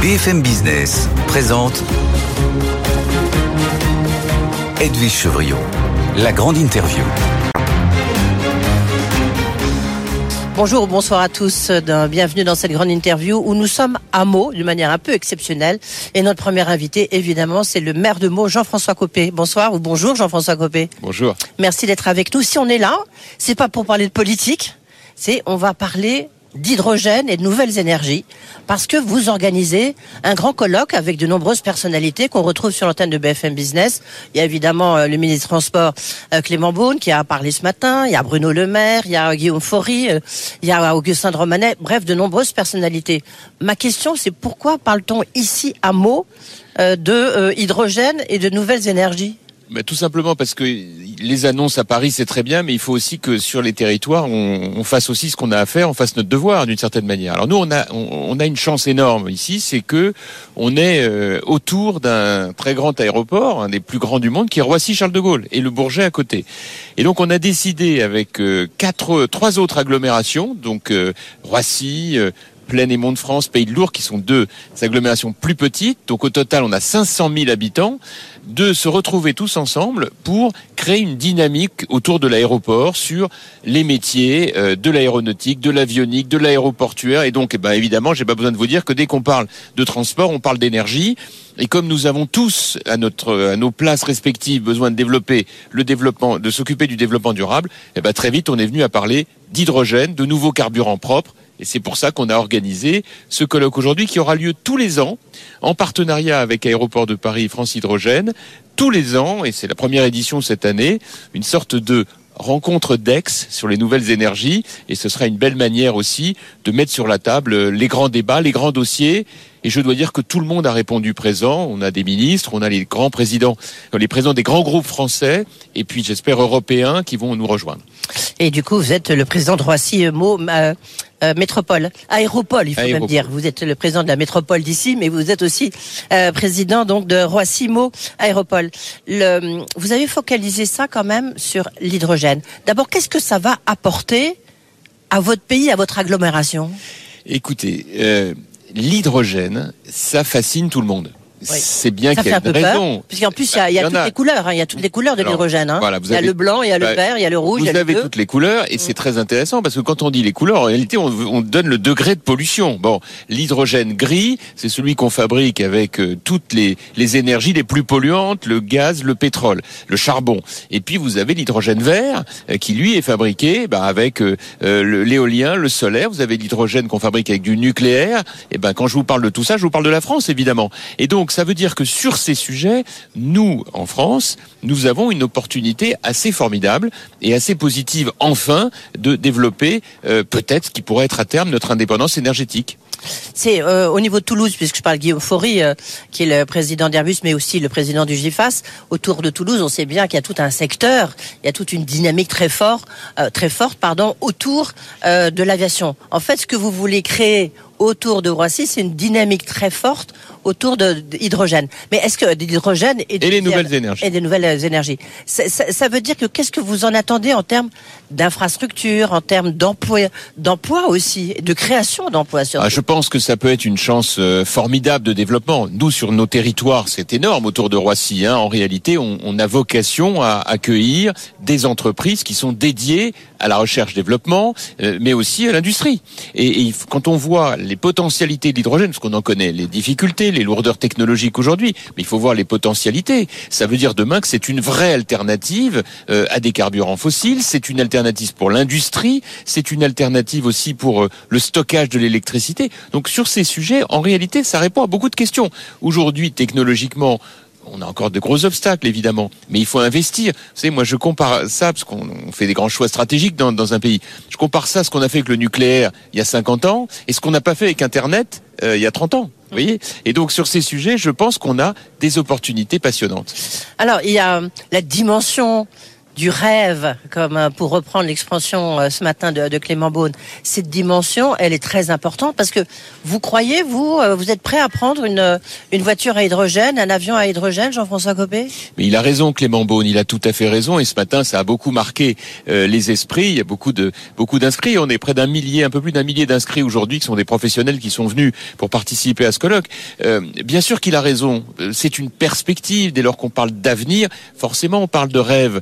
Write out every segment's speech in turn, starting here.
BFM Business présente Edwige Chevriot, la grande interview. Bonjour, bonsoir à tous. Bienvenue dans cette grande interview où nous sommes à Meaux d'une manière un peu exceptionnelle. Et notre premier invité, évidemment, c'est le maire de Meaux, Jean-François Copé. Bonsoir ou bonjour, Jean-François Copé. Bonjour. Merci d'être avec nous. Si on est là, c'est pas pour parler de politique, c'est on va parler d'hydrogène et de nouvelles énergies, parce que vous organisez un grand colloque avec de nombreuses personnalités qu'on retrouve sur l'antenne de BFM Business. Il y a évidemment euh, le ministre des Transports euh, Clément Beaune qui a parlé ce matin, il y a Bruno Le Maire, il y a Guillaume Faury, euh, il y a Augustin de Romanet, bref, de nombreuses personnalités. Ma question, c'est pourquoi parle-t-on ici à mots de hydrogène et de nouvelles énergies? Mais tout simplement parce que les annonces à Paris c'est très bien, mais il faut aussi que sur les territoires on, on fasse aussi ce qu'on a à faire, on fasse notre devoir d'une certaine manière. Alors nous on a on, a une chance énorme ici, c'est que on est euh, autour d'un très grand aéroport, un des plus grands du monde, qui est Roissy Charles de Gaulle et le Bourget à côté. Et donc on a décidé avec euh, quatre trois autres agglomérations, donc euh, Roissy, Plaine et Mont-de-France, Pays de Lourdes, qui sont deux agglomérations plus petites. Donc au total, on a 500 000 habitants, de se retrouver tous ensemble pour créer une dynamique autour de l'aéroport sur les métiers euh, de l'aéronautique, de l'avionique, de l'aéroportuaire. Et donc, eh ben, évidemment, j'ai pas besoin de vous dire que dès qu'on parle de transport, on parle d'énergie. Et comme nous avons tous à nos places respectives besoin de développer le développement, de s'occuper du développement durable, eh ben, très vite on est venu à parler d'hydrogène, de nouveaux carburants propres et c'est pour ça qu'on a organisé ce colloque aujourd'hui qui aura lieu tous les ans en partenariat avec Aéroport de Paris France Hydrogène. Tous les ans, et c'est la première édition cette année, une sorte de rencontre d'ex sur les nouvelles énergies et ce sera une belle manière aussi de mettre sur la table les grands débats, les grands dossiers et je dois dire que tout le monde a répondu présent. On a des ministres, on a les grands présidents, les présidents des grands groupes français et puis j'espère européens qui vont nous rejoindre. Et du coup, vous êtes le président de Roissy euh, Mo, euh, euh, Métropole, Aéropole, il faut même dire. Vous êtes le président de la métropole d'ici, mais vous êtes aussi président donc de Roissy Mo Aéropole. Le, vous avez focalisé ça quand même sur l'hydrogène. D'abord, qu'est-ce que ça va apporter à votre pays, à votre agglomération? Écoutez, l'hydrogène, ça fascine tout le monde. C'est bien qu'il y ait une raison. Puisqu'en plus, il y a, toutes les couleurs. Hein. Il y a toutes les couleurs de l'hydrogène. Hein. il y a le blanc, il y a le bah, vert, il y a le rouge. Vous il y a avez toutes les couleurs et c'est mm. très intéressant parce que quand on dit les couleurs, en réalité, on, donne le degré de pollution. Bon, l'hydrogène gris, c'est celui qu'on fabrique avec euh, toutes les, les énergies les plus polluantes, le gaz, le pétrole, le charbon. Et puis vous avez l'hydrogène vert euh, qui lui est fabriqué bah, avec euh, l'éolien, le solaire. Vous avez l'hydrogène qu'on fabrique avec du nucléaire. Et ben quand je vous parle de tout ça, je vous parle de la France évidemment. Et donc donc ça veut dire que sur ces sujets, nous, en France, nous avons une opportunité assez formidable et assez positive, enfin, de développer euh, peut-être ce qui pourrait être à terme notre indépendance énergétique. C'est euh, au niveau de Toulouse, puisque je parle de Guillaume Faury, euh, qui est le président d'Airbus, mais aussi le président du GIFAS. Autour de Toulouse, on sait bien qu'il y a tout un secteur, il y a toute une dynamique très forte, autour de l'aviation. En fait, ce que vous voulez créer autour de Roissy, c'est une dynamique très forte autour de, l'hydrogène. Mais est-ce que l'hydrogène et, et les nouvelles énergies et des nouvelles énergies, ça, ça, ça veut dire que qu'est-ce que vous en attendez en termes d'infrastructure, en termes d'emploi, d'emploi aussi, de création d'emplois. Ah, je pense que ça peut être une chance euh, formidable de développement. Nous, sur nos territoires, c'est énorme autour de Roissy. Hein. En réalité, on, on, a vocation à accueillir des entreprises qui sont dédiées à la recherche-développement, euh, mais aussi à l'industrie. Et, et, quand on voit les potentialités de l'hydrogène, parce qu'on en connaît les difficultés, les lourdeurs technologiques aujourd'hui, mais il faut voir les potentialités. Ça veut dire demain que c'est une vraie alternative euh, à des carburants fossiles, c'est une alternative pour l'industrie, c'est une alternative aussi pour euh, le stockage de l'électricité. Donc sur ces sujets, en réalité, ça répond à beaucoup de questions. Aujourd'hui, technologiquement, on a encore de gros obstacles, évidemment, mais il faut investir. Vous savez, moi, je compare ça, parce qu'on fait des grands choix stratégiques dans, dans, un pays. Je compare ça à ce qu'on a fait avec le nucléaire il y a 50 ans et ce qu'on n'a pas fait avec Internet euh, il y a 30 ans. Vous voyez Et donc, sur ces sujets, je pense qu'on a des opportunités passionnantes. Alors, il y a la dimension du rêve, comme euh, pour reprendre l'expression euh, ce matin de, de, Clément Beaune, cette dimension, elle est très importante parce que vous croyez, vous, euh, vous êtes prêt à prendre une, une voiture à hydrogène, un avion à hydrogène, Jean-François Copé? Mais il a raison, Clément Beaune, il a tout à fait raison. Et ce matin, ça a beaucoup marqué euh, les esprits. Il y a beaucoup de beaucoup d'inscrits. On est près d'un millier, un peu plus d'un millier d'inscrits aujourd'hui, qui sont des professionnels qui sont venus pour participer à ce colloque. Euh, bien sûr qu'il a raison. C'est une perspective. Dès lors qu'on parle d'avenir, forcément, on parle de rêve.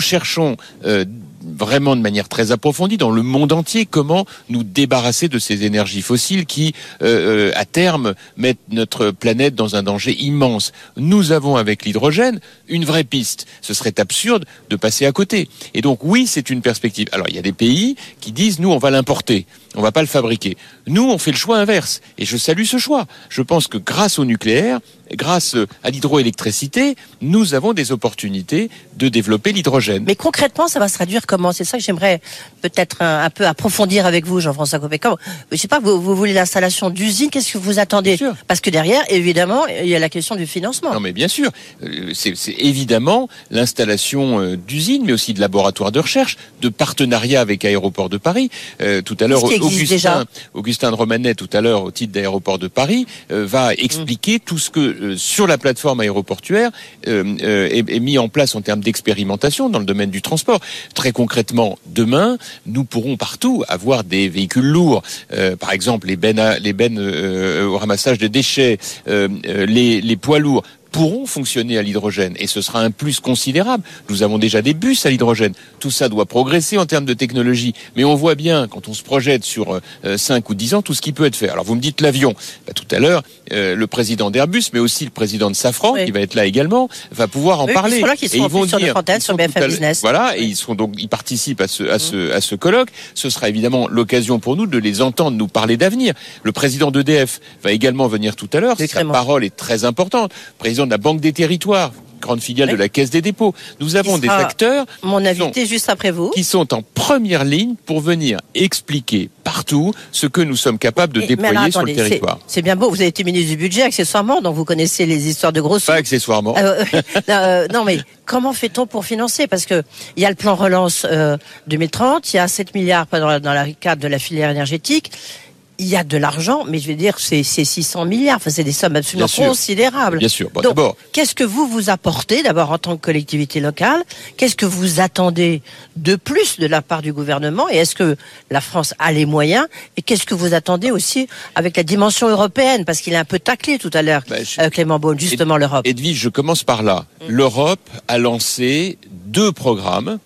Cherchons euh, vraiment de manière très approfondie dans le monde entier comment nous débarrasser de ces énergies fossiles qui, euh, à terme, mettent notre planète dans un danger immense. Nous avons avec l'hydrogène une vraie piste. Ce serait absurde de passer à côté. Et donc oui, c'est une perspective. Alors il y a des pays qui disent nous on va l'importer, on va pas le fabriquer. Nous on fait le choix inverse et je salue ce choix. Je pense que grâce au nucléaire, grâce à l'hydroélectricité, nous avons des opportunités de développer l'hydrogène. Mais concrètement, ça va se traduire comment? C'est ça que j'aimerais peut-être un, un, peu approfondir avec vous, Jean-François Copé. Je sais pas, vous, vous voulez l'installation d'usines, qu'est-ce que vous attendez? Parce que derrière, évidemment, il y a la question du financement. Non, mais bien sûr, c'est évidemment l'installation euh, d'usines, mais aussi de laboratoires de recherche, de partenariats avec Aéroports de Paris. Euh, tout à l'heure, Augustin, Augustin de Romanet, tout à l'heure, au titre d'Aéroports de Paris, euh, va expliquer mmh. tout ce que euh, sur la plateforme aéroportuaire euh, est, est, mis en place en termes d'expérimentation dans le domaine du transport. Très concrètement, demain, nous pourrons partout avoir des véhicules lourds, par exemple les bennes, les bennes au ramassage de déchets, les, les poids lourds pourront fonctionner à l'hydrogène et ce sera un plus considérable. Nous avons déjà des bus à l'hydrogène. Tout ça doit progresser en termes de technologie. Mais on voit bien, quand on se projette sur euh, 5 ou 10 ans, tout ce qui peut être fait. Alors vous me dites l'avion. Bah, tout à l'heure, euh, le président d'Airbus, mais aussi le président de Safran, oui. qui va être là également, va pouvoir en oui, parler. Là, et ils vont dire, sur, sur BFM Business. Voilà, et ils sont donc, ils participent à ce, à ce, à ce colloque. Ce sera évidemment l'occasion pour nous de les entendre nous parler d'avenir. Le président d'EDF va également venir tout à l'heure. Sa parole est très importante. Président de la Banque des Territoires grande filiale oui. de la Caisse des dépôts. Nous avons des acteurs mon invité sont, juste après vous qui sont en première ligne pour venir expliquer partout ce que nous sommes capables de déployer mais alors, attendez, sur le territoire. C'est bien beau, vous avez été ministre du budget accessoirement, donc vous connaissez les histoires de grosses. Pas accessoirement. Euh, euh, non mais comment fait-on pour financer? Parce que il y a le plan relance euh, 2030, il y a 7 milliards dans, la, dans la cadre de la filière énergétique il y a de l'argent, mais je veux dire, c'est 600 milliards. Enfin, c'est des sommes absolument Bien considérables. Bien sûr. Bon, Donc, qu'est-ce que vous vous apportez d'abord en tant que collectivité locale? Qu'est-ce que vous attendez de plus de la part du gouvernement? Et est-ce que la France a les moyens? Et qu'est-ce que vous attendez aussi avec la dimension européenne? Parce qu'il a un peu taclé tout à l'heure, bah, je... euh, Clément Beaune, justement l'Europe. Edwige, je commence par là. Mmh. L'Europe a lancé deux programmes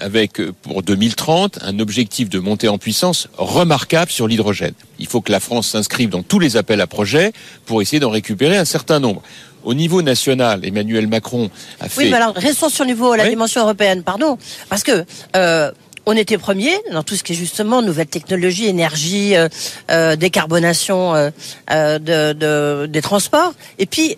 avec pour 2030 un objectif de montée en puissance remarquable sur l'hydrogène. Il faut que la France s'inscrive dans tous les appels à projets pour essayer d'en récupérer un certain nombre. Au niveau national, Emmanuel Macron a fait. Oui, mais alors restons sur le niveau la oui. dimension européenne, pardon, parce que. Euh, on était premier dans tout ce qui est justement nouvelles technologies, énergie, euh, euh, décarbonation euh, de, de, des transports. Et puis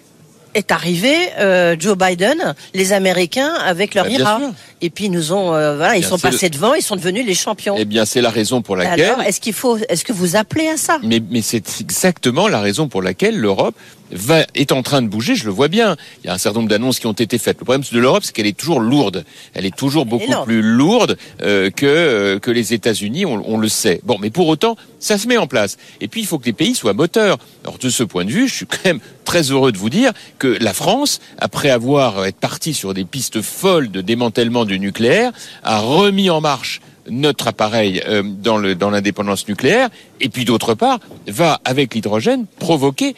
est arrivé euh, Joe Biden, les Américains avec leur bah, IRA. Et puis ils nous ont, euh, voilà, ils sont passés le... devant, ils sont devenus les champions. Eh bien, c'est la raison pour laquelle. Alors, est-ce qu'il faut, est-ce que vous appelez à ça? Mais, mais c'est exactement la raison pour laquelle l'Europe va, est en train de bouger, je le vois bien. Il y a un certain nombre d'annonces qui ont été faites. Le problème de l'Europe, c'est qu'elle est toujours lourde. Elle est toujours beaucoup Énorme. plus lourde euh, que, euh, que les États-Unis, on, on, le sait. Bon, mais pour autant, ça se met en place. Et puis, il faut que les pays soient moteurs. Alors, de ce point de vue, je suis quand même très heureux de vous dire que la France, après avoir été partie sur des pistes folles de démantèlement du nucléaire, a remis en marche notre appareil euh, dans l'indépendance dans nucléaire, et puis d'autre part, va, avec l'hydrogène, provoquer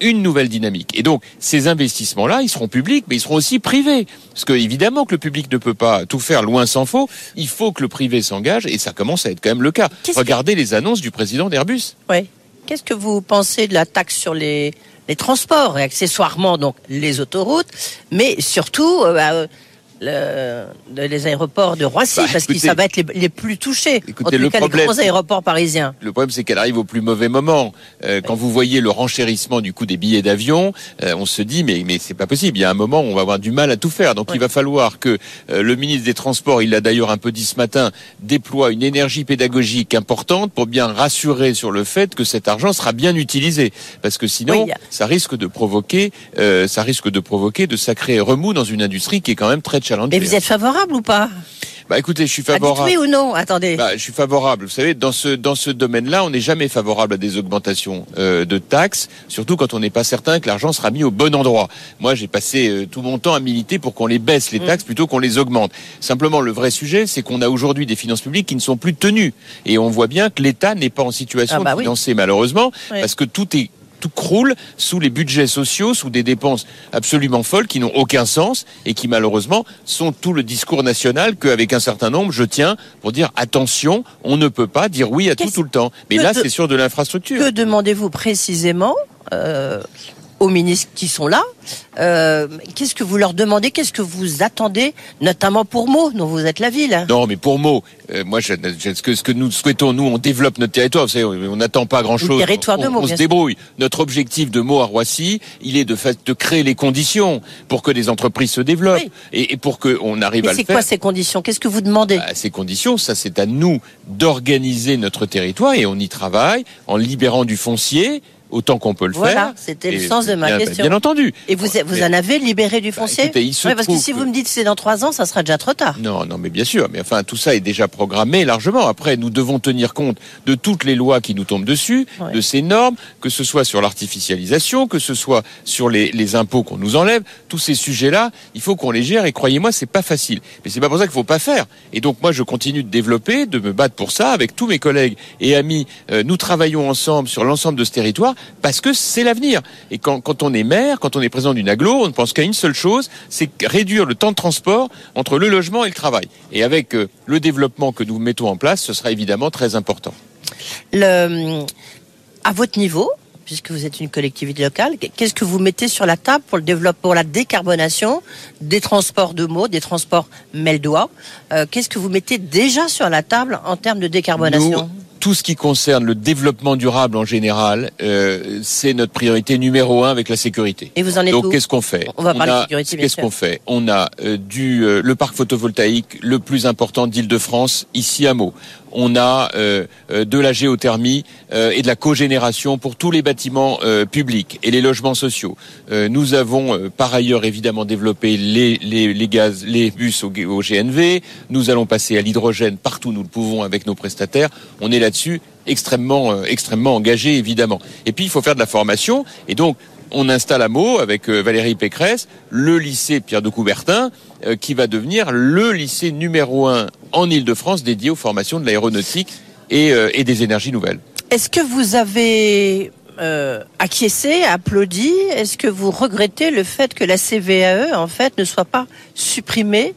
une nouvelle dynamique. Et donc, ces investissements-là, ils seront publics, mais ils seront aussi privés. Parce que, évidemment, que le public ne peut pas tout faire loin s'en faut. Il faut que le privé s'engage, et ça commence à être quand même le cas. Regardez que... les annonces du président d'Airbus. Oui. Qu'est-ce que vous pensez de la taxe sur les, les transports, et accessoirement, donc, les autoroutes, mais surtout, euh, bah, le, les aéroports de Roissy, bah, parce que ça va être les, les plus touchés. Écoutez, en tout le cas, problème, les grands aéroports parisiens. Le problème, c'est qu'elle arrive au plus mauvais moment. Euh, quand vous voyez le renchérissement du coût des billets d'avion, euh, on se dit, mais, mais c'est pas possible. Il y a un moment où on va avoir du mal à tout faire. Donc, ouais. il va falloir que euh, le ministre des Transports, il l'a d'ailleurs un peu dit ce matin, déploie une énergie pédagogique importante pour bien rassurer sur le fait que cet argent sera bien utilisé. Parce que sinon, oui. ça risque de provoquer, euh, ça risque de provoquer de sacrés remous dans une industrie qui est quand même très challenger. Mais vous êtes favorable ou pas? Bah écoutez, je suis Ah, favorable. oui ou non Attendez. Bah, je suis favorable. Vous savez, dans ce dans ce domaine-là, on n'est jamais favorable à des augmentations euh, de taxes, surtout quand on n'est pas certain que l'argent sera mis au bon endroit. Moi, j'ai passé euh, tout mon temps à militer pour qu'on les baisse les taxes plutôt qu'on les augmente. Simplement, le vrai sujet, c'est qu'on a aujourd'hui des finances publiques qui ne sont plus tenues, et on voit bien que l'État n'est pas en situation Ah bah de oui. financer malheureusement, Oui. parce que tout est tout croule sous les budgets sociaux, sous des dépenses absolument folles qui n'ont aucun sens et qui malheureusement sont tout le discours national qu'avec un certain nombre, je tiens pour dire attention, on ne peut pas dire oui à tout tout le temps. Mais là, de- c'est sur de l'infrastructure. Que demandez-vous précisément euh, aux ministres qui sont là Euh, Qu'est-ce que vous leur demandez? Qu'est-ce que vous attendez, notamment pour Meaux, dont vous êtes la ville? Non, mais pour mots, euh, moi, je- je- ce, que, ce que nous souhaitons, nous, on développe notre territoire. Vous savez, on n'attend pas grand-chose. Territoire de Meaux, on se débrouille. Notre objectif de Meaux à Roissy, il est de, fait, de créer les conditions pour que les entreprises se développent Oui. et, et pour qu'on arrive Mais à le c'est faire. quoi ces conditions? Qu'est-ce que vous demandez? À ces conditions, ça c'est à nous d'organiser notre territoire et on y travaille en libérant du foncier autant qu'on peut le Voilà, faire. c'était le sens de ma bien, question. Bien entendu. Et vous, vous Mais- en avez libéré du Bah, foncier écoutez, il se Ouais, Parce que si que- vous me dites c'est dans trois ans, ça sera déjà trop tard. Non, non, mais bien sûr. Mais enfin, tout ça est déjà programmé largement. Après, nous devons tenir compte de toutes les lois qui nous tombent dessus, Ouais. de ces normes, que ce soit sur l'artificialisation, que ce soit sur les, les impôts qu'on nous enlève. Tous ces sujets-là, il faut qu'on les gère. Et croyez-moi, c'est pas facile. Mais c'est pas pour ça qu'il faut pas faire. Et donc, moi, je continue de développer, de me battre pour ça avec tous mes collègues et amis. Euh, nous travaillons ensemble sur l'ensemble de ce territoire parce que c'est l'avenir. Et quand, quand on est maire, quand on est président d'une aglo, on ne pense qu'à une seule chose, c'est réduire le temps de transport entre le logement et le travail. Et avec euh, le développement que nous mettons en place, ce sera évidemment très important. Le, à votre niveau, puisque vous êtes une collectivité locale, qu'est-ce que vous mettez sur la table pour le développement, pour la décarbonation des transports de mots, des transports meldois Euh, Qu'est-ce que vous mettez déjà sur la table en termes de décarbonation? Nous, tout ce qui concerne le développement durable en général, euh, c'est notre priorité numéro un avec la sécurité. Et vous en êtes Donc qu'est-ce qu'on fait On va parler de a- sécurité, Qu'est-ce qu'on fait On a euh, du euh, le parc photovoltaïque le plus important d'Île-de-France ici à Meaux. On a euh, euh, de la géothermie euh, et de la cogénération pour tous les bâtiments publics et les logements sociaux. Nous avons par ailleurs évidemment développé les, les, les gaz, les bus au, GNV. Nous allons passer à l'hydrogène partout où nous le pouvons avec nos prestataires. On est là-dessus extrêmement euh, extrêmement engagé évidemment. Et puis il faut faire de la formation et donc on installe à Meaux avec Valérie Pécresse le lycée Pierre de Coubertin qui va devenir le lycée numéro un en Île-de-France dédié aux formations de l'aéronautique et, euh, et des énergies nouvelles. Est-ce que vous avez euh, acquiescé, applaudi? Est-ce que vous regrettez le fait que la CVAE, en fait, ne soit pas supprimée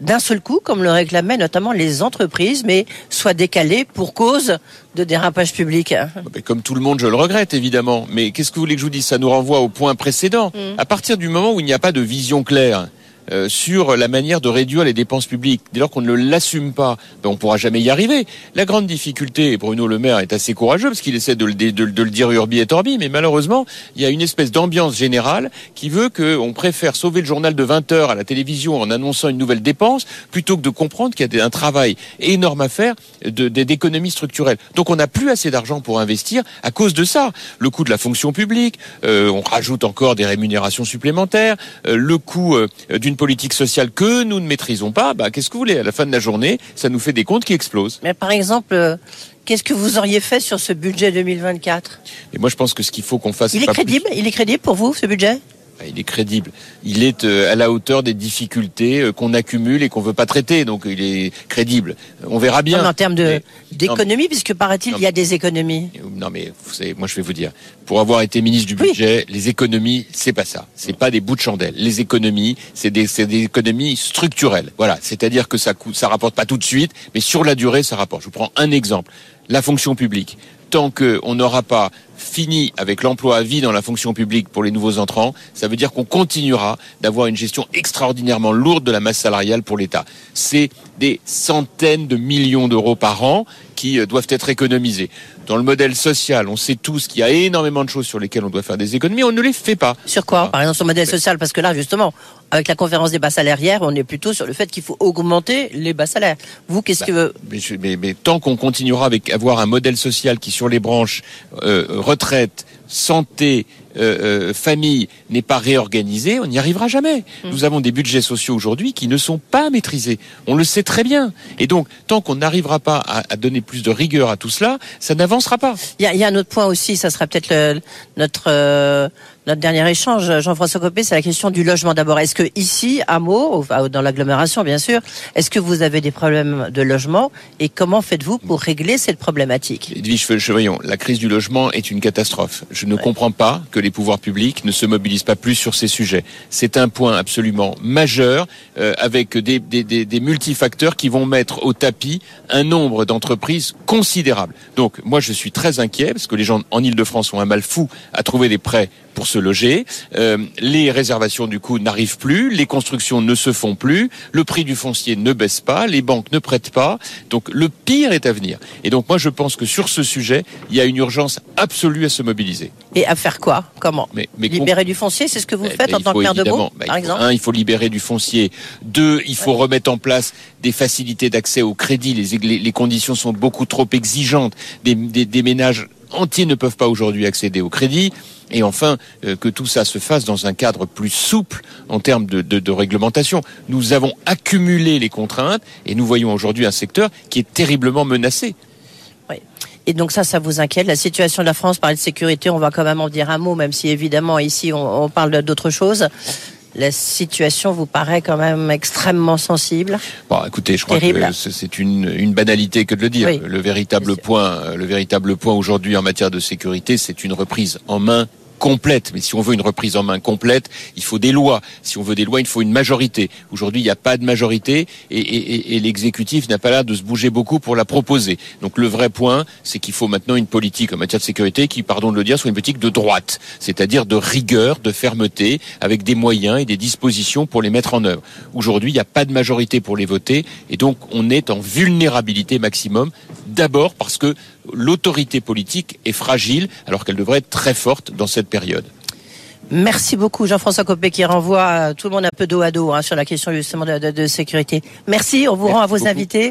d'un seul coup, comme le réclamaient notamment les entreprises, mais soit décalée pour cause de dérapage public? Ben, Comme tout le monde, je le regrette évidemment. Mais qu'est-ce que vous voulez que je vous dise? Ça nous renvoie au point précédent. À partir du moment où il n'y a pas de vision claire euh, sur la manière de réduire les dépenses publiques, dès lors qu'on ne l'assume pas, ben, on pourra jamais y arriver. La grande difficulté, et Bruno Le Maire est assez courageux parce qu'il essaie de le, dire urbi et orbi, mais malheureusement, il y a une espèce d'ambiance générale qui veut qu'on préfère sauver le journal de 20 heures à la télévision en annonçant une nouvelle dépense plutôt que de comprendre qu'il y a un travail énorme à faire d'économie structurelle. Donc on n'a plus assez d'argent pour investir à cause de ça. Le coût de la fonction publique, euh, on rajoute encore des rémunérations supplémentaires, euh, le coût euh, d'une politique sociale que nous ne maîtrisons pas. Bah, Qu'est-ce que vous voulez? À la fin de la journée, ça nous fait des comptes qui explosent. Mais par exemple, euh, qu'est-ce que vous auriez fait sur ce budget 2024 Et moi je pense que ce qu'il faut qu'on fasse... Il est plus- crédible Il est crédible pour vous, ce budget? Il est crédible. Il est euh, à la hauteur des difficultés euh, qu'on accumule et qu'on veut pas traiter. Donc il est crédible. On verra bien. Non, En termes de- d'économie, puisque paraît-il, il y a des économies. Non mais vous savez, moi je vais vous dire, pour avoir été ministre du Oui. budget, les économies, c'est pas ça. C'est pas des bouts de chandelle. Les économies, c'est des, c'est des économies structurelles. Voilà, c'est-à-dire que ça coûte, ça rapporte pas tout de suite, mais sur la durée, ça rapporte. Je vous prends un exemple. La fonction publique. Tant qu'on n'aura pas fini avec l'emploi à vie dans la fonction publique pour les nouveaux entrants, ça veut dire qu'on continuera d'avoir une gestion extraordinairement lourde de la masse salariale pour l'État. C'est des centaines de millions d'euros par an qui euh, doivent être économisés. Dans le modèle social, on sait tous qu'il y a énormément de choses sur lesquelles on doit faire des économies, on ne les fait pas. Sur quoi. Par exemple, sur le modèle social Parce que là, justement, avec la conférence des bas salaires hier, on est plutôt sur le fait qu'il faut augmenter les bas salaires. Vous, qu'est-ce Bah, que... Mais, mais- mais tant qu'on continuera avec avoir un modèle social qui sur les branches euh, retraite, santé, euh, euh, famille n'est pas réorganisée, on n'y arrivera jamais. Mmh. Nous avons des budgets sociaux aujourd'hui qui ne sont pas maîtrisés. On le sait très bien. Et donc, tant qu'on n'arrivera pas à, à, donner plus de rigueur à tout cela, ça n'avancera pas. Il y, y a, un autre point aussi, ça sera peut-être notre euh, notre dernier échange, Jean-François Copé, c'est la question du logement d'abord. Est-ce que ici, à Meaux, dans l'agglomération bien sûr, est-ce que vous avez des problèmes de logement et comment faites-vous pour régler cette problématique? Edwige Chevrillon, la crise du logement est une catastrophe. Je ne ouais. comprends pas que les pouvoirs publics ne se mobilisent pas plus sur ces sujets. C'est un point absolument majeur euh, avec des, des, des, des multifacteurs qui vont mettre au tapis un nombre d'entreprises considérable. Donc moi je suis très inquiet parce que les gens en Ile-de-France ont un mal fou à trouver des prêts pour se loger. Euh, les réservations du coup n'arrivent plus, les constructions ne se font plus, le prix du foncier ne baisse pas, les banques ne prêtent pas. Donc le pire est à venir. Et donc moi je pense que sur ce sujet, il y a une urgence absolue à se mobiliser. Et à faire quoi? Comment? Mais, mais Libérer du foncier, c'est ce que vous faites eh, en tant que maire de Meaux, bah, par exemple? Un, il faut libérer du foncier. Deux, il faut ouais. remettre en place des facilités d'accès au crédit. Les, les, les, conditions sont beaucoup trop exigeantes. Des, des, des ménages entiers ne peuvent pas aujourd'hui accéder au crédit. Et enfin, euh, que tout ça se fasse dans un cadre plus souple en termes de, réglementation. Nous avons accumulé les contraintes et nous voyons aujourd'hui un secteur qui est terriblement menacé. Oui. Et donc ça, ça vous inquiète La situation de la France, par de sécurité, on va quand même en dire un mot, même si évidemment ici on, on parle d'autre chose la situation vous paraît quand même extrêmement sensible. Bon, écoutez, je crois que c'est une, une, banalité que de le dire. Oui, le véritable point, le véritable point aujourd'hui en matière de sécurité, c'est une reprise en main complète. Mais si on veut une reprise en main complète, il faut des lois. Si on veut des lois, il faut une majorité. Aujourd'hui, il n'y a pas de majorité et, et, et l'exécutif n'a pas l'air de se bouger beaucoup pour la proposer. Donc le vrai point, c'est qu'il faut maintenant une politique en matière de sécurité qui, pardon de le dire, soit une politique de droite, c'est-à-dire de rigueur, de fermeté, avec des moyens et des dispositions pour les mettre en œuvre. Aujourd'hui, il n'y a pas de majorité pour les voter et donc on est en vulnérabilité maximum. D'abord parce que l'autorité politique est fragile alors qu'elle devrait être très forte dans cette période. Merci beaucoup Jean-François Copé qui renvoie tout le monde un peu dos à dos hein, sur la question justement de, de, de sécurité. Merci, on vous Merci rend à vos beaucoup. invités.